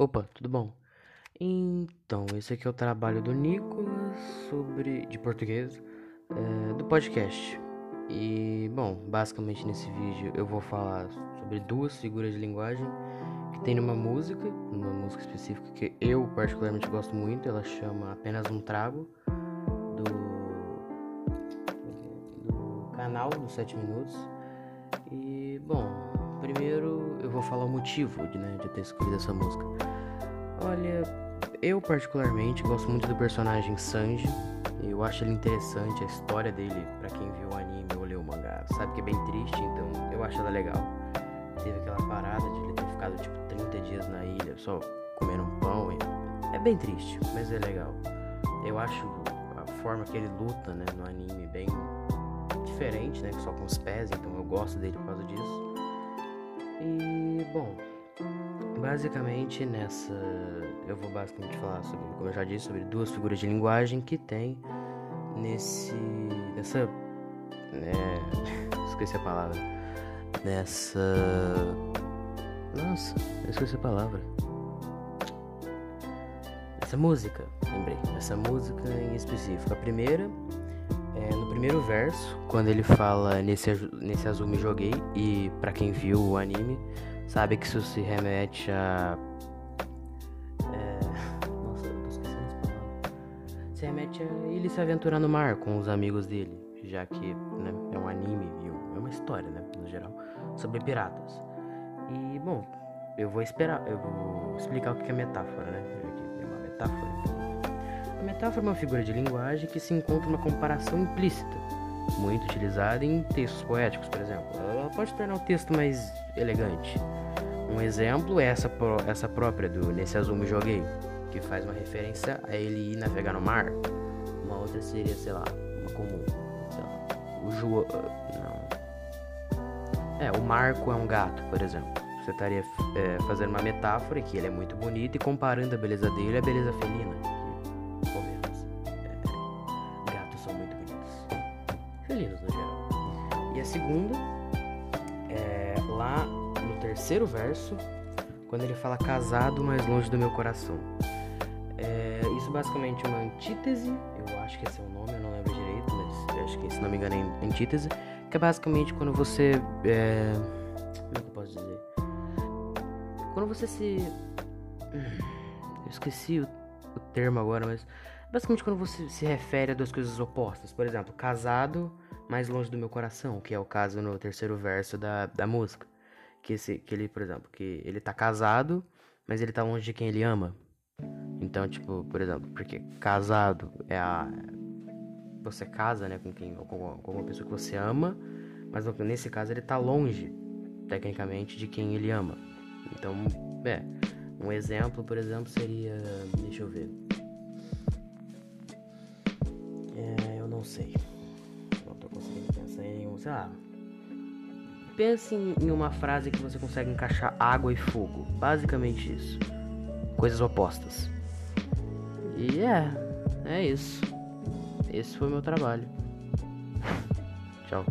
Opa, tudo bom? Então, esse aqui é o trabalho do Nicolas sobre de português é, do podcast. E bom, basicamente nesse vídeo eu vou falar sobre duas figuras de linguagem que tem numa música, numa música específica que eu particularmente gosto muito. Ela chama Apenas um Trago do, do canal dos 7 minutos. E bom, primeiro falar o motivo né, de ter escolhido essa música. Olha, eu particularmente gosto muito do personagem Sanji. Eu acho ele interessante, a história dele, para quem viu o anime ou leu o mangá, sabe que é bem triste, então eu acho ela legal. Teve aquela parada de ele ter ficado tipo 30 dias na ilha só comendo um pão. E... É bem triste, mas é legal. Eu acho a forma que ele luta né, no anime bem diferente, né? Só com os pés, então eu gosto dele por causa disso. E bom, basicamente nessa eu vou basicamente falar sobre, como eu já disse, sobre duas figuras de linguagem que tem nesse nessa é, esqueci a palavra nessa nossa, esqueci a palavra essa música, lembrei, essa música em específico. A primeira primeiro verso, quando ele fala nesse, nesse azul me joguei, e para quem viu o anime, sabe que isso se remete a. É... Nossa, eu tô esquecendo as palavras. Se remete a ele se aventurar no mar com os amigos dele, já que né, é um anime, é uma história, né, no geral, sobre piratas. E, bom, eu vou esperar, eu vou explicar o que é metáfora, né? Já que é uma metáfora. A metáfora é uma figura de linguagem que se encontra uma comparação implícita, muito utilizada em textos poéticos, por exemplo. Ela pode tornar o texto mais elegante. Um exemplo é essa, essa própria do Nesse Azul Me Joguei, que faz uma referência a ele ir navegar no mar. Uma outra seria, sei lá, uma comum. O João. Não. É, o Marco é um gato, por exemplo. Você estaria é, fazendo uma metáfora que ele é muito bonito e comparando a beleza dele à beleza felina. No geral. E a segunda é lá no terceiro verso, quando ele fala casado mais longe do meu coração. É, isso basicamente é uma antítese, eu acho que esse é o nome, eu não lembro direito, mas eu acho que se não me engano é antítese, que é basicamente quando você. É, como é que eu posso dizer? Quando você se. Eu esqueci o, o termo agora, mas. Basicamente quando você se refere a duas coisas opostas. Por exemplo, casado mais longe do meu coração, que é o caso no terceiro verso da, da música. Que, esse, que ele, por exemplo, que ele tá casado, mas ele tá longe de quem ele ama. Então, tipo, por exemplo, porque casado é a. Você casa, né, com quem, com, com uma pessoa que você ama, mas nesse caso ele tá longe, tecnicamente, de quem ele ama. Então, é. Um exemplo, por exemplo, seria. Deixa eu ver. É, eu não sei. Sei lá. Pense em uma frase que você consegue encaixar água e fogo. Basicamente isso. Coisas opostas. E é. É isso. Esse foi meu trabalho. Tchau.